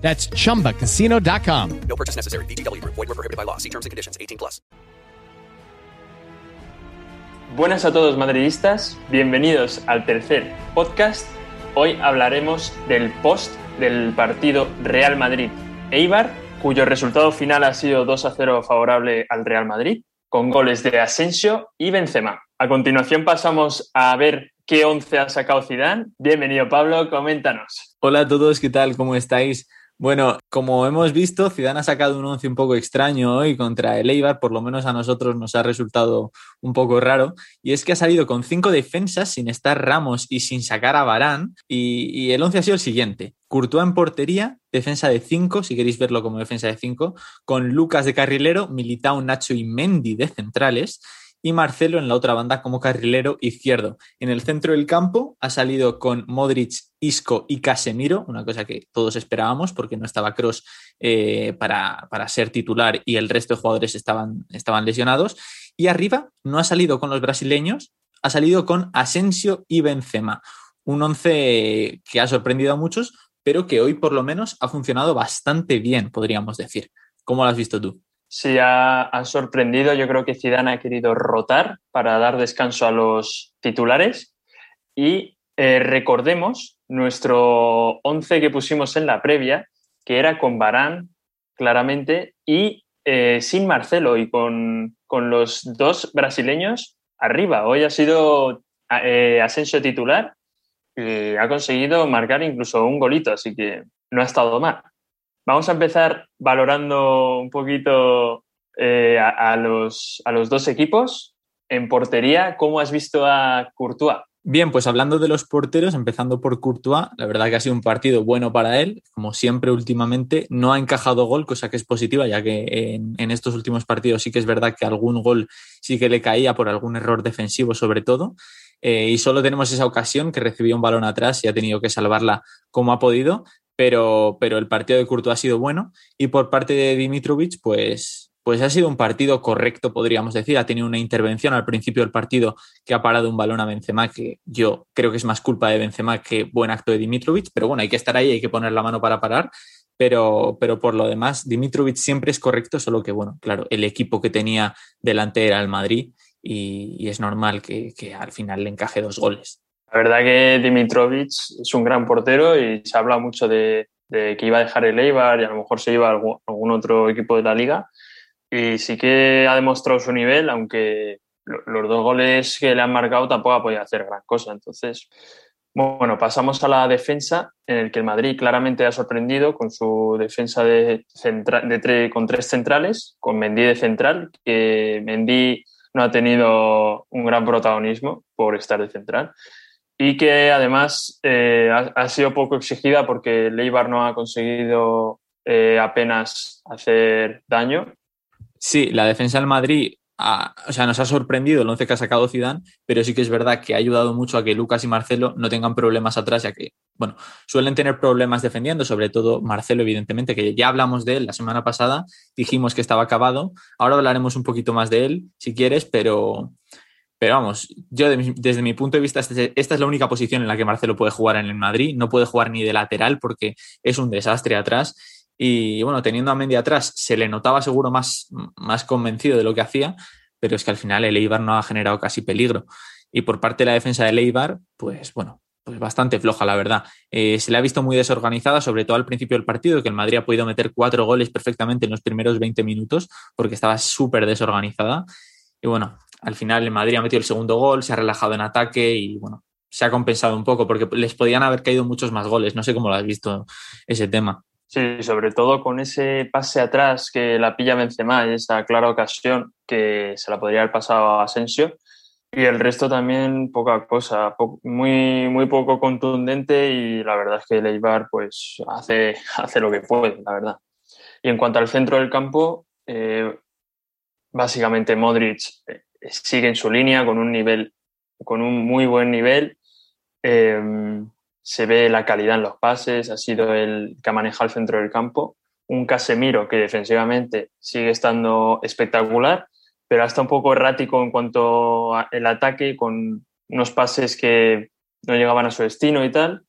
That's chumbacasino.com. No purchase necessary. VGW Group. Void were prohibited by law. See terms and conditions. 18 plus. Buenas a todos madridistas, bienvenidos al tercer podcast. Hoy hablaremos del post del partido Real Madrid-Eibar, cuyo resultado final ha sido 2 a 0 favorable al Real Madrid, con goles de Asensio y Benzema. A continuación pasamos a ver qué once ha sacado Zidane. Bienvenido Pablo, coméntanos. Hola a todos, ¿qué tal? ¿Cómo estáis? Bueno, como hemos visto, Zidane ha sacado un once un poco extraño hoy contra el Eibar, por lo menos a nosotros nos ha resultado un poco raro, y es que ha salido con cinco defensas sin estar Ramos y sin sacar a Barán, y, el once ha sido el siguiente. Courtois en portería, defensa de cinco, si queréis verlo como defensa de cinco, con Lucas de carrilero, Militao, Nacho y Mendy de centrales, y Marcelo en la otra banda como carrilero izquierdo. En el centro del campo ha salido con Modric, Isco y Casemiro, una cosa que todos esperábamos porque no estaba Cross eh, para, para, ser titular y el resto de jugadores estaban, estaban lesionados. Y arriba no ha salido con los brasileños, ha salido con Asensio y Benzema. Un once que ha sorprendido a muchos, pero que hoy por lo menos ha funcionado bastante bien, podríamos decir. ¿Cómo lo has visto tú? Sí, ha, sorprendido. Yo creo que Zidane ha querido rotar para dar descanso a los titulares. Y eh, recordemos nuestro 11 que pusimos en la previa, que era con Barán, claramente, y eh, sin Marcelo y con, con, los dos brasileños arriba. Hoy ha sido eh, Asensio titular y ha conseguido marcar incluso un golito, así que no ha estado mal. Vamos a empezar valorando un poquito eh, a, los, a, los, dos equipos. En portería, ¿cómo has visto a Courtois? Bien, pues hablando de los porteros, empezando por Courtois, la verdad que ha sido un partido bueno para él, como siempre últimamente, no ha encajado gol, cosa que es positiva, ya que en, en estos últimos partidos sí que es verdad que algún gol sí que le caía por algún error defensivo sobre todo, eh, y solo tenemos esa ocasión que recibió un balón atrás y ha tenido que salvarla como ha podido, pero, pero el partido de Courtois ha sido bueno y por parte de Dimitrovic, pues, pues ha sido un partido correcto, podríamos decir. Ha tenido una intervención al principio del partido que ha parado un balón a Benzema, que yo creo que es más culpa de Benzema que buen acto de Dimitrovic, pero bueno, hay que estar ahí, hay que poner la mano para parar. Pero, pero por lo demás, Dimitrovic siempre es correcto, solo que, bueno, claro, el equipo que tenía delante era el Madrid y, es normal que al final le encaje dos goles. La verdad que Dimitrovic es un gran portero y se habla mucho de, que iba a dejar el Eibar y a lo mejor se iba a algún, otro equipo de la liga. Y sí que ha demostrado su nivel, aunque los dos goles que le han marcado tampoco ha podido hacer gran cosa. Entonces, bueno, pasamos a la defensa, en el que el Madrid claramente ha sorprendido con su defensa de, con tres centrales, con Mendy de central, que Mendy no ha tenido un gran protagonismo por estar de central y que además eh, ha, sido poco exigida porque Leibar no ha conseguido eh, apenas hacer daño. Sí, la defensa del Madrid, o sea, nos ha sorprendido el once que ha sacado Zidane, pero sí que es verdad que ha ayudado mucho a que Lucas y Marcelo no tengan problemas atrás, ya que, bueno, suelen tener problemas defendiendo, sobre todo Marcelo, evidentemente, que ya hablamos de él la semana pasada, dijimos que estaba acabado, ahora hablaremos un poquito más de él, si quieres, pero pero vamos, yo desde mi punto de vista, este, esta es la única posición en la que Marcelo puede jugar en el Madrid. No puede jugar ni de lateral porque es un desastre atrás. Y bueno, teniendo a Mendy atrás, se le notaba seguro más, más convencido de lo que hacía, pero es que al final el Eibar no ha generado casi peligro. Y por parte de la defensa del Eibar, pues bueno, pues bastante floja, la verdad. Eh, se le ha visto muy desorganizada, sobre todo al principio del partido, que el Madrid ha podido meter cuatro goles perfectamente en los primeros 20 minutos, porque estaba súper desorganizada. Y bueno, al final el Madrid ha metido el segundo gol, se ha relajado en ataque y bueno, se ha compensado un poco porque les podían haber caído muchos más goles. No sé cómo lo has visto ese tema. Sí, sobre todo con ese pase atrás que la pilla Benzema y esa clara ocasión que se la podría haber pasado a Asensio. Y el resto también poca cosa, muy, muy poco contundente y la verdad es que Leibar pues hace, hace lo que puede, la verdad. Y en cuanto al centro del campo, eh, básicamente Modric eh, sigue en su línea con un nivel, con un muy buen nivel. Eh, se ve la calidad en los pases, ha sido el que ha manejado el centro del campo. Un Casemiro que defensivamente sigue estando espectacular, pero hasta un poco errático en cuanto al ataque, con unos pases que no llegaban a su destino y tal.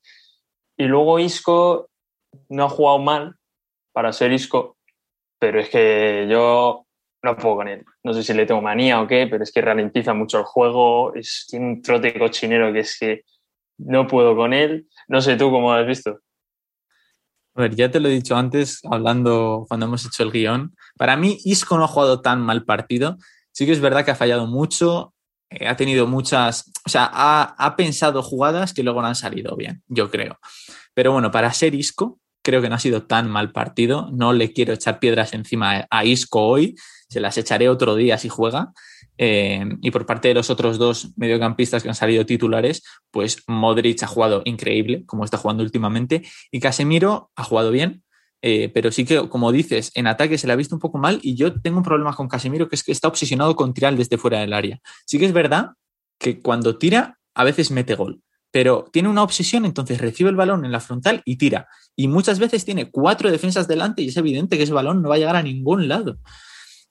Y luego Isco no ha jugado mal para ser Isco, pero es que yo no puedo con él. No sé si le tengo manía o qué, pero es que ralentiza mucho el juego, es, tiene un trote cochinero que es que no puedo con él. No sé tú cómo has visto. A ver, ya te lo he dicho antes, hablando cuando hemos hecho el guion. Para mí, Isco no ha jugado tan mal partido. Sí que es verdad que ha fallado mucho, eh, ha tenido muchas, o sea, ha, ha, pensado jugadas que luego no han salido bien, yo creo. Pero bueno, para ser Isco, creo que no ha sido tan mal partido. No le quiero echar piedras encima a Isco hoy, se las echaré otro día si juega. Eh, y por parte de los otros dos mediocampistas que han salido titulares, pues Modric ha jugado increíble, como está jugando últimamente, y Casemiro ha jugado bien, eh, pero sí que, como dices, en ataque se le ha visto un poco mal y yo tengo un problema con Casemiro, que es que está obsesionado con tirar desde fuera del área. Sí que es verdad que cuando tira, a veces mete gol, pero tiene una obsesión, entonces recibe el balón en la frontal y tira. Y muchas veces tiene cuatro defensas delante y es evidente que ese balón no va a llegar a ningún lado.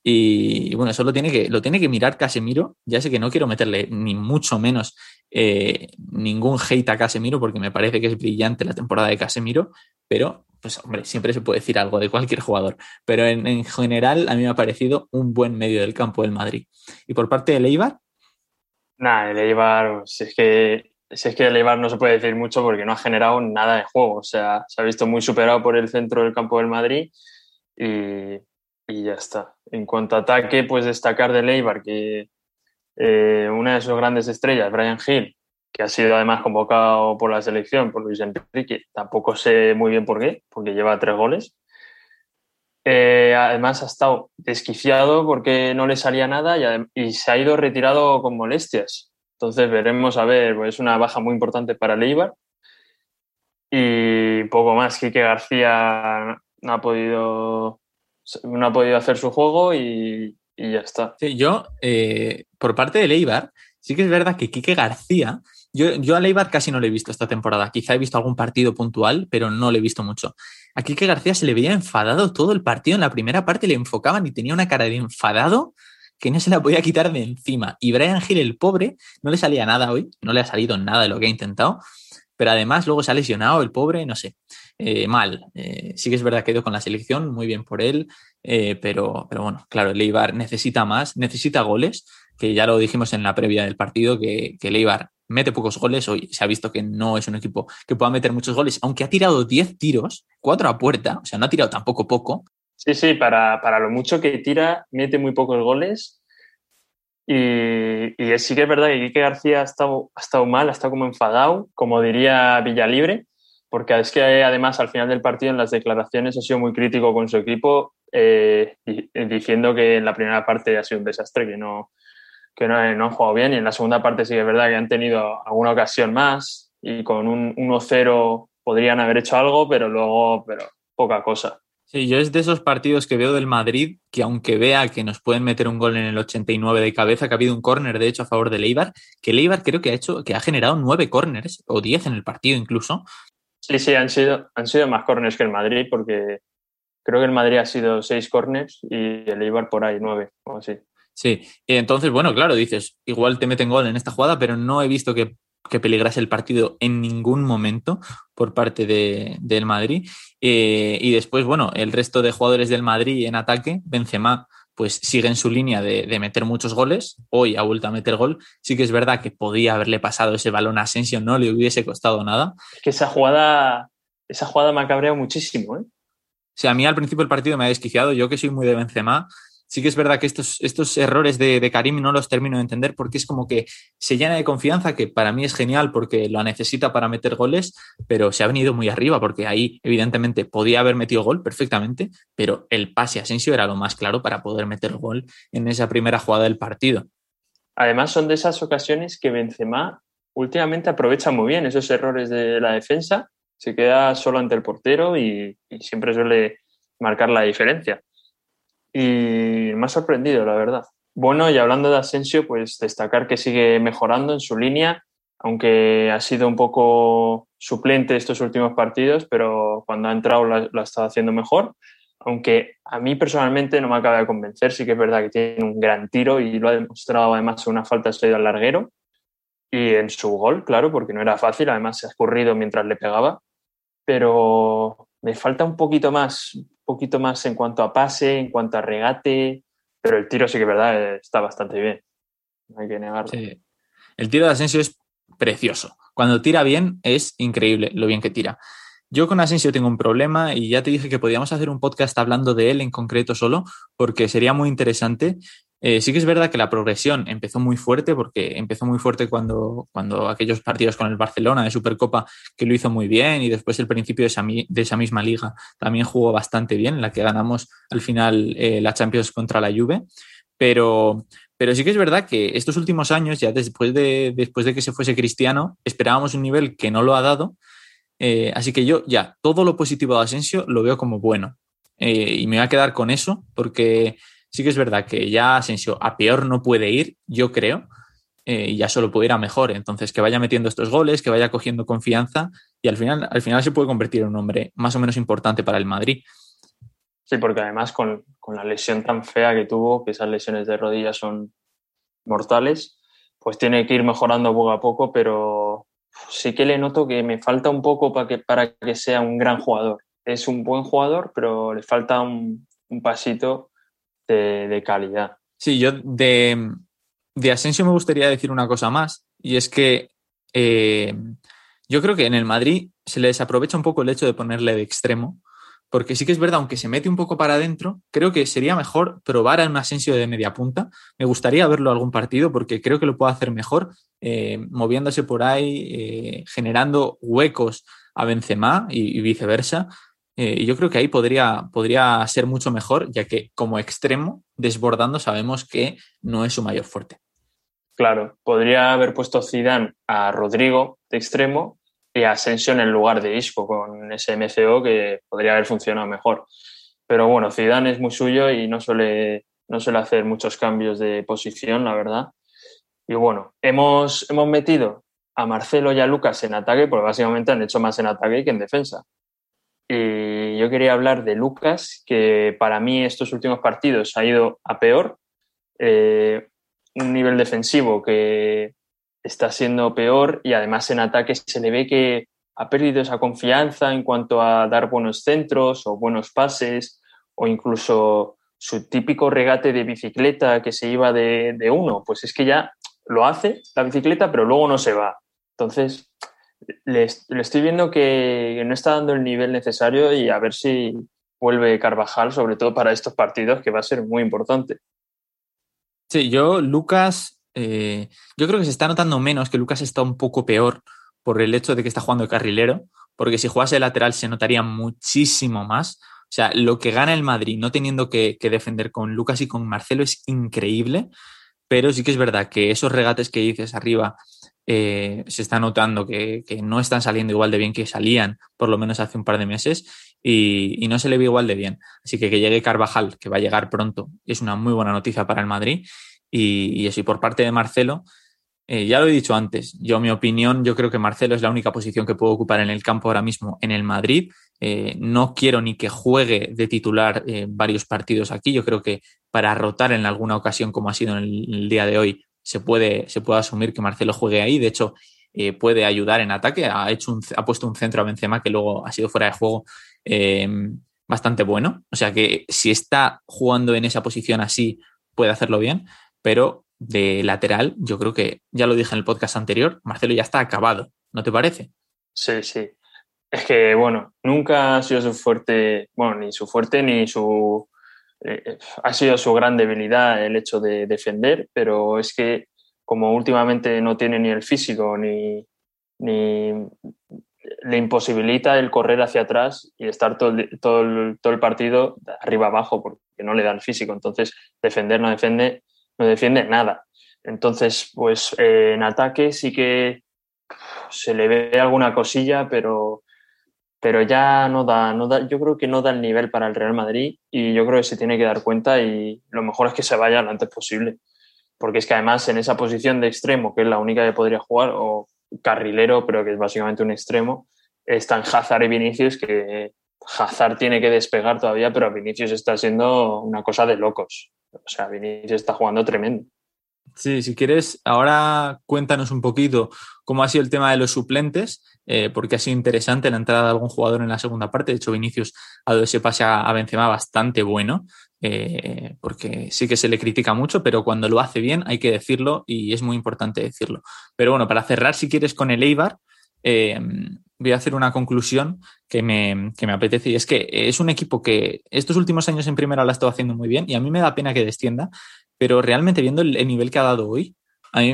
Y, bueno, eso lo tiene, que, lo tiene que mirar Casemiro. Ya sé que no quiero meterle ni mucho menos eh, ningún hate a Casemiro porque me parece que es brillante la temporada de Casemiro, pero pues hombre, siempre se puede decir algo de cualquier jugador. Pero en, en general a mí me ha parecido un buen medio del campo del Madrid. Y por parte de Leibar. Nada, el Eibar, es que si es que el no se puede decir mucho porque no ha generado nada de juego. O sea, se ha visto muy superado por el centro del campo del Madrid y, y ya está. En cuanto a ataque, pues destacar de Eibar que eh, una de sus grandes estrellas, Brian Hill, que ha sido además convocado por la selección, por Luis Enrique, tampoco sé muy bien por qué, porque lleva tres goles. Eh, además ha estado desquiciado porque no le salía nada y, se ha ido retirado con molestias. Entonces veremos a ver, pues es una baja muy importante para el Eibar. Y poco más, Quique García no ha podido no ha podido hacer su juego y, ya está. Yo, eh, por parte de Leibar, sí que es verdad que Quique García, yo, yo a Leibar casi no le he visto esta temporada. Quizá he visto algún partido puntual, pero no le he visto mucho. A Quique García se le veía enfadado todo el partido. En la primera parte le enfocaban y tenía una cara de enfadado que no se la podía quitar de encima. Y Brian Hill, el pobre, no le salía nada hoy, no le ha salido nada de lo que ha intentado, pero además luego se ha lesionado el pobre, no sé eh, mal. Eh, sí que es verdad que ha ido con la selección, muy bien por él, eh, pero, pero bueno, claro, el necesita más, necesita goles, que ya lo dijimos en la previa del partido, que, que mete pocos goles, hoy se ha visto que no es un equipo que pueda meter muchos goles, aunque ha tirado 10 tiros, 4 a puerta, o sea, no ha tirado tampoco poco. Sí, sí, para, para lo mucho que tira, mete muy pocos goles. Y, y sí que es verdad que Quique García ha estado, ha estado mal, ha estado como enfadado, como diría Villalibre, porque es que además al final del partido en las declaraciones ha sido muy crítico con su equipo, eh, diciendo que en la primera parte ha sido un desastre, que no, que no, no, han jugado bien y en la segunda parte sí que es verdad que han tenido alguna ocasión más y con un 1-0 podrían haber hecho algo, pero luego pero poca cosa. Sí, yo es de esos partidos que veo del Madrid que aunque vea que nos pueden meter un gol en el 89 de cabeza, que ha habido un córner de hecho a favor de Leibar, que Leibar creo que ha hecho que ha generado nueve córners o diez en el partido incluso, Sí, sí, han sido, han sido más corners que el Madrid, porque creo que el Madrid ha sido seis corners y el Eibar por ahí nueve, o así. Sí, y entonces, bueno, claro, dices, igual te meten gol en esta jugada, pero no he visto que, que peligrase el partido en ningún momento por parte de, del Madrid. Eh, y después, bueno, el resto de jugadores del Madrid en ataque, Benzema, pues sigue en su línea de, de, meter muchos goles. Hoy ha vuelto a meter gol. Sí que es verdad que podía haberle pasado ese balón a Asensio, no le hubiese costado nada. Es que esa jugada, esa jugada me ha cabreado muchísimo. ¿eh? O sea, a mí al principio del partido me ha desquiciado. Yo que soy muy de Benzema, sí que es verdad que estos, estos errores de, de, Karim no los termino de entender porque es como que se llena de confianza, que para mí es genial porque lo necesita para meter goles, pero se ha venido muy arriba porque ahí evidentemente podía haber metido gol perfectamente, pero el pase a Asensio era lo más claro para poder meter gol en esa primera jugada del partido. Además son de esas ocasiones que Benzema últimamente aprovecha muy bien esos errores de la defensa, se queda solo ante el portero y siempre suele marcar la diferencia. Y me ha sorprendido, la verdad. Bueno, y hablando de Asensio, pues destacar que sigue mejorando en su línea, aunque ha sido un poco suplente estos últimos partidos, pero cuando ha entrado lo ha estado haciendo mejor. Aunque a mí personalmente no me acaba de convencer, sí que es verdad que tiene un gran tiro y lo ha demostrado además en una falta de al larguero y en su gol, claro, porque no era fácil, además se ha escurrido mientras le pegaba, pero me falta un poquito más, poquito más en cuanto a pase, en cuanto a regate, pero el tiro sí que verdad, está bastante bien, no hay que negarlo. El tiro de Asensio es precioso. Cuando tira bien es increíble lo bien que tira. Yo con Asensio tengo un problema y ya te dije que podíamos hacer un podcast hablando de él en concreto solo, porque sería muy interesante. Eh, sí que es verdad que la progresión empezó muy fuerte, porque empezó muy fuerte cuando, cuando aquellos partidos con el Barcelona de Supercopa, que lo hizo muy bien, y después el principio de esa, de esa misma liga también jugó bastante bien, en la que ganamos al final eh, la Champions contra la Juve. Pero, pero sí que es verdad que estos últimos años, ya después de, después de que se fuese Cristiano, esperábamos un nivel que no lo ha dado eh, así que yo ya todo lo positivo de Asensio lo veo como bueno. Y me voy a quedar con eso porque sí que es verdad que ya Asensio a peor no puede ir, yo creo, eh, y ya solo puede ir a mejor. Entonces, que vaya metiendo estos goles, que vaya cogiendo confianza y al final, al final se puede convertir en un hombre más o menos importante para el Madrid. Sí, porque además con, con la lesión tan fea que tuvo, que esas lesiones de rodillas son mortales, pues tiene que ir mejorando poco a poco, pero sí que le noto que me falta un poco para que, para que sea un gran jugador. Es un buen jugador, pero le falta un, pasito de, calidad. Sí, yo de, de, Asensio me gustaría decir una cosa más, y es que eh, yo creo que en el Madrid se le desaprovecha un poco el hecho de ponerle de extremo, porque sí que es verdad, aunque se mete un poco para adentro, creo que sería mejor probar a un Asensio de media punta. Me gustaría verlo algún partido porque creo que lo puede hacer mejor, eh, moviéndose por ahí, eh, generando huecos a Benzema y, viceversa. Eh, y yo creo que ahí podría, podría ser mucho mejor, ya que como extremo, desbordando, sabemos que no es su mayor fuerte. Claro, podría haber puesto Zidane a Rodrigo de extremo y Ascensión en lugar de Isco con ese MCO que podría haber funcionado mejor. Pero bueno, Zidane es muy suyo y no suele, no suele hacer muchos cambios de posición, la verdad. Y bueno, hemos, hemos metido a Marcelo y a Lucas en ataque, porque básicamente han hecho más en ataque que en defensa. Y yo quería hablar de Lucas, que para mí estos últimos partidos ha ido a peor. Eh, un nivel defensivo que está siendo peor y además en ataque se le ve que ha perdido esa confianza en cuanto a dar buenos centros o buenos pases o incluso su típico regate de bicicleta que se iba de, uno, pues es que ya lo hace la bicicleta, pero luego no se va. Entonces, le, estoy viendo que, no está dando el nivel necesario y a ver si vuelve Carvajal, sobre todo para estos partidos, que va a ser muy importante. Sí, yo, Lucas, eh, yo creo que se está notando menos que Lucas está un poco peor por el hecho de que está jugando de carrilero, porque si jugase de lateral se notaría muchísimo más. O sea, lo que gana el Madrid no teniendo que, defender con Lucas y con Marcelo es increíble, pero sí que es verdad que esos regates que dices arriba eh, se está notando que, no están saliendo igual de bien que salían, por lo menos hace un par de meses, y, no se le ve igual de bien. Así que que llegue Carvajal, que va a llegar pronto, es una muy buena noticia para el Madrid. Y, eso, y por parte de Marcelo, eh, ya lo he dicho antes, yo mi opinión, yo creo que Marcelo es la única posición que puedo ocupar en el campo ahora mismo en el Madrid. Eh, no quiero ni que juegue de titular varios partidos aquí. Yo creo que para rotar en alguna ocasión, como ha sido en el, día de hoy, se puede, se puede asumir que Marcelo juegue ahí. De hecho, puede ayudar en ataque. Ha, hecho ha puesto un centro a Benzema que luego ha sido fuera de juego bastante bueno. O sea que si está jugando en esa posición así, puede hacerlo bien pero de lateral, yo creo que ya lo dije en el podcast anterior, Marcelo ya está acabado, ¿no te parece? Sí, sí. Es que, bueno, nunca ha sido su fuerte, bueno, ni su fuerte ni su... Eh, ha sido su gran debilidad el hecho de defender, pero es que como últimamente no tiene ni el físico ni, ni le imposibilita el correr hacia atrás y estar todo todo el, todo el partido arriba abajo porque no le da el físico. Entonces, defender no defiende no defiende nada. Entonces, pues eh, en ataque sí que se le ve alguna cosilla, pero pero ya no da, no da, yo creo que no da el nivel para el Real Madrid y yo creo que se tiene que dar cuenta y lo mejor es que se vaya lo antes posible. Porque es que además en esa posición de extremo, que es la única que podría jugar, o carrilero, pero que es básicamente un extremo, están Hazard y Vinicius, que Hazard tiene que despegar todavía, pero Vinicius está siendo una cosa de locos. O sea, Vinicius está jugando tremendo. Sí, si quieres, ahora cuéntanos un poquito cómo ha sido el tema de los suplentes, eh, porque ha sido interesante la entrada de algún jugador en la segunda parte. De hecho, Vinicius ha dado ese pase a, Benzema bastante bueno, eh, porque sí que se le critica mucho, pero cuando lo hace bien hay que decirlo y es muy importante decirlo. Pero bueno, para cerrar, si quieres, con el Eibar, eh, voy a hacer una conclusión que me, que me, apetece y es que es un equipo que estos últimos años en primera lo ha estado haciendo muy bien y a mí me da pena que descienda, pero realmente viendo el, nivel que ha dado hoy,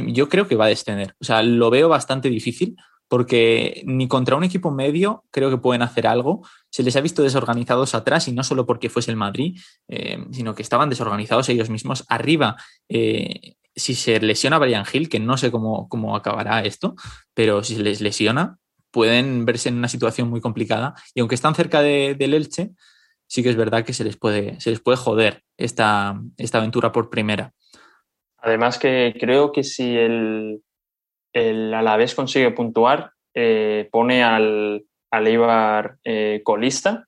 yo creo que va a descender. O sea, lo veo bastante difícil porque ni contra un equipo medio creo que pueden hacer algo. Se les ha visto desorganizados atrás y no solo porque fuese el Madrid, eh, sino que estaban desorganizados ellos mismos. Arriba, eh, si se lesiona Brian Hill, que no sé cómo, cómo acabará esto, pero si se les lesiona, pueden verse en una situación muy complicada. Y aunque están cerca de, del Elche, sí que es verdad que se les puede, se les puede joder esta, esta aventura por primera. Además que creo que si el, el Alavés consigue puntuar, eh, pone al, al Eibar eh, colista.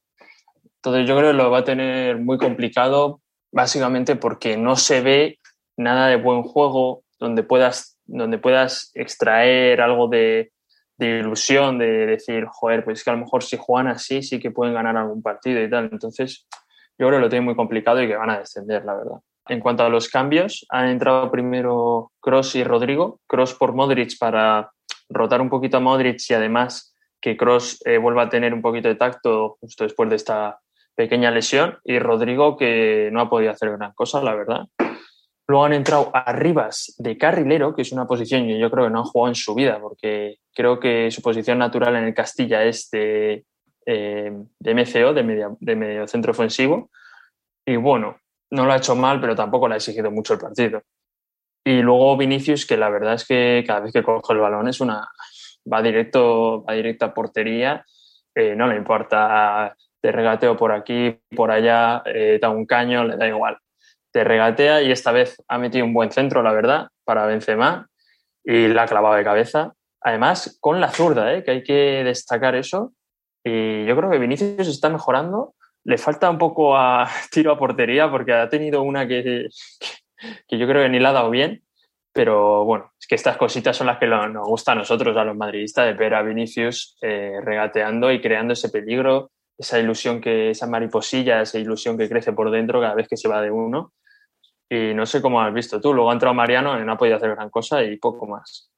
Entonces yo creo que lo va a tener muy complicado, básicamente porque no se ve nada de buen juego donde puedas, donde puedas extraer algo de, de ilusión, de decir, joder, pues es que a lo mejor si juegan así sí que pueden ganar algún partido y tal. Entonces, yo creo que lo tienen muy complicado y que van a descender, la verdad. En cuanto a los cambios, han entrado primero Cross y Rodrigo. Cross por Modric para rotar un poquito a Modric y además que Cross eh, vuelva a tener un poquito de tacto justo después de esta pequeña lesión. Y Rodrigo que no ha podido hacer gran cosa, la verdad. Luego han entrado Arribas de carrilero, que es una posición que yo creo que no han jugado en su vida, porque creo que su posición natural en el Castilla es de, eh, de MCO, de, medio, centro ofensivo. Y bueno, no lo ha hecho mal, pero tampoco le ha exigido mucho el partido. Y luego Vinicius, que la verdad es que cada vez que coge el balón es una va directo, va directo a portería, eh, no le importa de regateo por aquí, por allá, eh, da un caño, le da igual te regatea y esta vez ha metido un buen centro, la verdad, para Benzema y la ha clavado de cabeza. Además, con la zurda, ¿eh? que hay que destacar eso. Y yo creo que Vinicius está mejorando. Le falta un poco a tiro a portería porque ha tenido una que, que yo creo que ni la ha dado bien. Pero bueno, es que estas cositas son las que nos gusta a nosotros, a los madridistas, de ver a Vinicius eh, regateando y creando ese peligro, esa ilusión que, esa mariposilla, esa ilusión que crece por dentro cada vez que se va de uno. Y no sé cómo has visto tú. Luego ha entrado Mariano y no ha podido hacer gran cosa y poco más.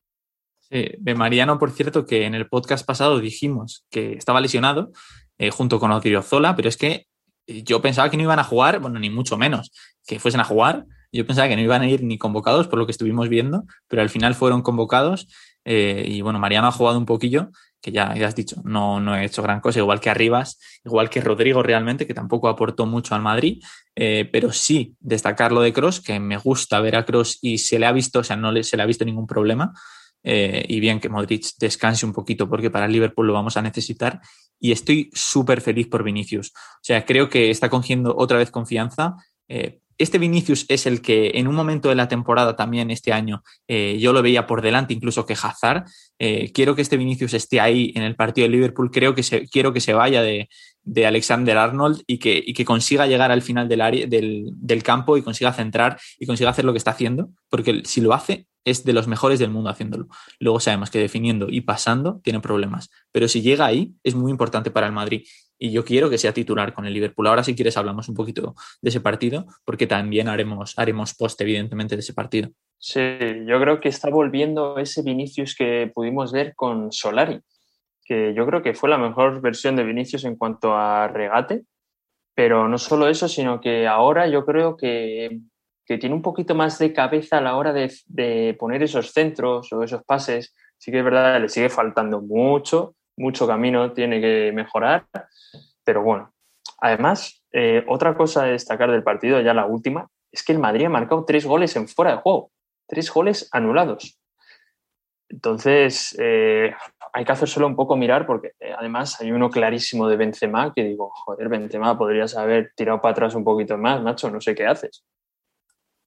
Sí, de Mariano, por cierto, que en el podcast pasado dijimos que estaba lesionado eh, junto con Zola, pero es que yo pensaba que no iban a jugar, bueno, ni mucho menos, que fuesen a jugar. Yo pensaba que no iban a ir ni convocados por lo que estuvimos viendo, pero al final fueron convocados. Eh, y bueno, Mariano ha jugado un poquillo que ya, ya has dicho, no, no he hecho gran cosa, igual que Arribas, igual que Rodrigo realmente, que tampoco aportó mucho al Madrid, eh, pero sí destacar lo de Cross, que me gusta ver a Cross y se le ha visto, o sea, no le, se le ha visto ningún problema. Eh, y bien que Modric descanse un poquito porque para el Liverpool lo vamos a necesitar y estoy súper feliz por Vinicius. O sea, creo que está cogiendo otra vez confianza. Eh, este Vinicius es el que en un momento de la temporada también este año eh, yo lo veía por delante incluso que Hazard. Eh, quiero que este Vinicius esté ahí en el partido de Liverpool. Creo que se, quiero que se vaya de, de Alexander Arnold y que, consiga llegar al final del, del, campo y consiga centrar y consiga hacer lo que está haciendo, porque si lo hace es de los mejores del mundo haciéndolo. Luego sabemos que definiendo y pasando tiene problemas, pero si llega ahí es muy importante para el Madrid y yo quiero que sea titular con el Liverpool. Ahora, si quieres, hablamos un poquito de ese partido, porque también haremos, haremos post, evidentemente, de ese partido. Sí, yo creo que está volviendo ese Vinicius que pudimos ver con Solari, que yo creo que fue la mejor versión de Vinicius en cuanto a regate, pero no solo eso, sino que ahora yo creo que, que tiene un poquito más de cabeza a la hora de, de poner esos centros o esos pases. Sí que es verdad, le sigue faltando mucho, mucho camino tiene que mejorar, pero bueno. Además, eh, otra cosa a destacar del partido, ya la última, es que el Madrid ha marcado tres goles en fuera de juego, tres goles anulados. Entonces, eh, hay que hacérselo un poco mirar porque eh, además hay uno clarísimo de Benzema que digo, joder, Benzema, podrías haber tirado para atrás un poquito más, macho, no sé qué haces.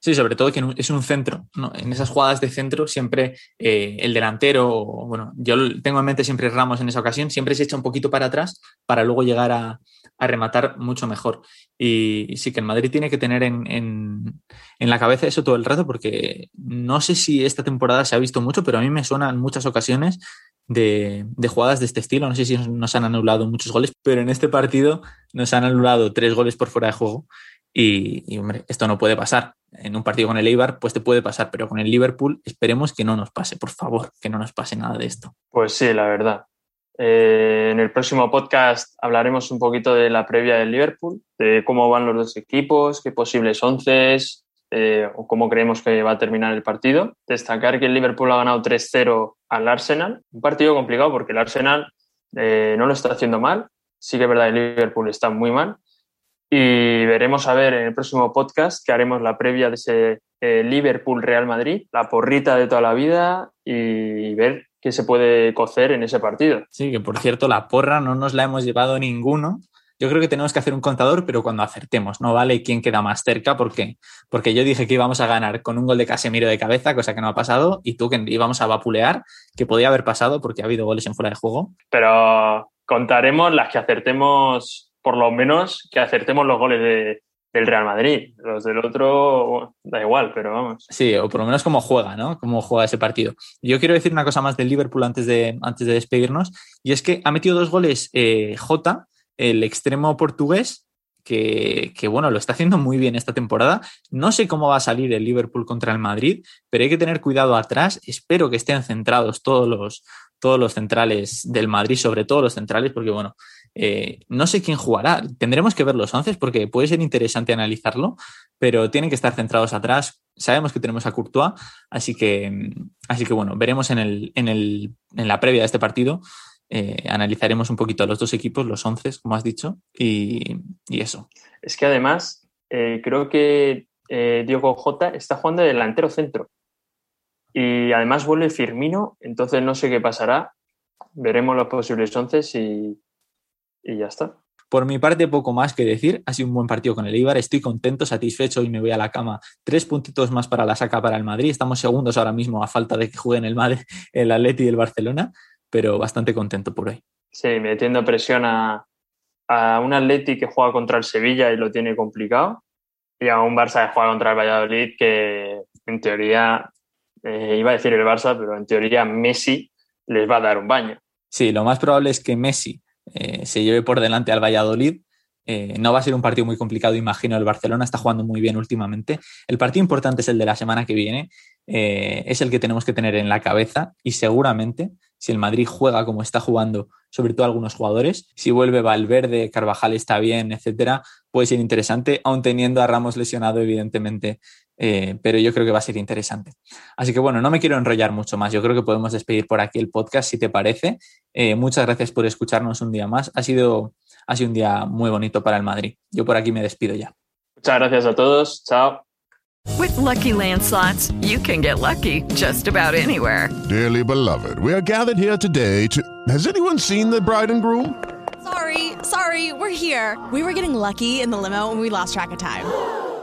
Sí, sobre todo que es un centro. En esas jugadas de centro, siempre eh, el delantero, bueno, yo tengo en mente siempre Ramos en esa ocasión, siempre se echa un poquito para atrás para luego llegar a, a rematar mucho mejor. Y, sí que el Madrid tiene que tener en, en, en, la cabeza eso todo el rato, porque no sé si esta temporada se ha visto mucho, pero a mí me suenan muchas ocasiones de, de, jugadas de este estilo. No sé si nos han anulado muchos goles, pero en este partido nos han anulado tres goles por fuera de juego. Y, hombre, esto no puede pasar. En un partido con el Eibar, pues te puede pasar, pero con el Liverpool esperemos que no nos pase, por favor, que no nos pase nada de esto. Pues sí, la verdad. Eh, en el próximo podcast hablaremos un poquito de la previa del Liverpool, de cómo van los dos equipos, qué posibles once eh, o cómo creemos que va a terminar el partido. Destacar que el Liverpool ha ganado 3-0 al Arsenal, un partido complicado porque el Arsenal eh, no lo está haciendo mal, sí que es verdad el Liverpool está muy mal, y veremos a ver en el próximo podcast que haremos la previa de ese eh, Liverpool-Real Madrid, la porrita de toda la vida y ver qué se puede cocer en ese partido. Sí, que por cierto, la porra no nos la hemos llevado ninguno. Yo creo que tenemos que hacer un contador, pero cuando acertemos, no vale quién queda más cerca, porque, porque yo dije que íbamos a ganar con un gol de Casemiro de cabeza, cosa que no ha pasado, y tú que íbamos a vapulear, que podía haber pasado porque ha habido goles en fuera de juego. Pero contaremos las que acertemos por lo menos que acertemos los goles de, del Real Madrid. Los del otro da igual, pero vamos. Sí, o por lo menos cómo juega, ¿no? Cómo juega ese partido. Yo quiero decir una cosa más del Liverpool antes de, antes de despedirnos, y es que ha metido dos goles eh, Jota, el extremo portugués, que, que, bueno, lo está haciendo muy bien esta temporada. No sé cómo va a salir el Liverpool contra el Madrid, pero hay que tener cuidado atrás. Espero que estén centrados todos los, todos los centrales del Madrid, sobre todo los centrales, porque bueno, eh, no sé quién jugará. Tendremos que ver los once porque puede ser interesante analizarlo, pero tienen que estar centrados atrás. Sabemos que tenemos a Courtois, así que, así que bueno, veremos en, el, en, el, en la previa de este partido. Eh, analizaremos un poquito a los dos equipos, los once, como has dicho, y, eso. Es que además, eh, creo que Diego Jota está jugando de delantero centro. Y además vuelve Firmino, entonces no sé qué pasará. Veremos los posibles once y, y ya está. Por mi parte, poco más que decir. Ha sido un buen partido con el Eibar. Estoy contento, satisfecho y me voy a la cama. Tres puntitos más para la saca para el Madrid. Estamos segundos ahora mismo a falta de que jueguen el Madrid, el Atleti y el Barcelona, pero bastante contento por hoy. Sí, metiendo presión a, a un Atleti que juega contra el Sevilla y lo tiene complicado y a un Barça que juega contra el Valladolid que en teoría, eh, iba a decir el Barça, pero en teoría Messi les va a dar un baño. Sí, lo más probable es que Messi eh, se lleve por delante al Valladolid. Eh, no va a ser un partido muy complicado, imagino. El Barcelona está jugando muy bien últimamente. El partido importante es el de la semana que viene. Eh, es el que tenemos que tener en la cabeza y seguramente si el Madrid juega como está jugando, sobre todo algunos jugadores, si vuelve Valverde, Carvajal está bien, etcétera, puede ser interesante, aun teniendo a Ramos lesionado, evidentemente, eh, pero yo creo que va a ser interesante. Así que bueno, no me quiero enrollar mucho más. Yo creo que podemos despedir por aquí el podcast, si te parece. Eh, muchas gracias por escucharnos un día más. Ha sido, ha sido un día muy bonito para el Madrid. Yo por aquí me despido ya. Muchas gracias a todos. Chao. With lucky landslots, you can get lucky just about anywhere. Dearly beloved, we are gathered here today to. Has anyone seen the bride and groom? Sorry, sorry, we're here. We were getting lucky in the limo and we lost track of time.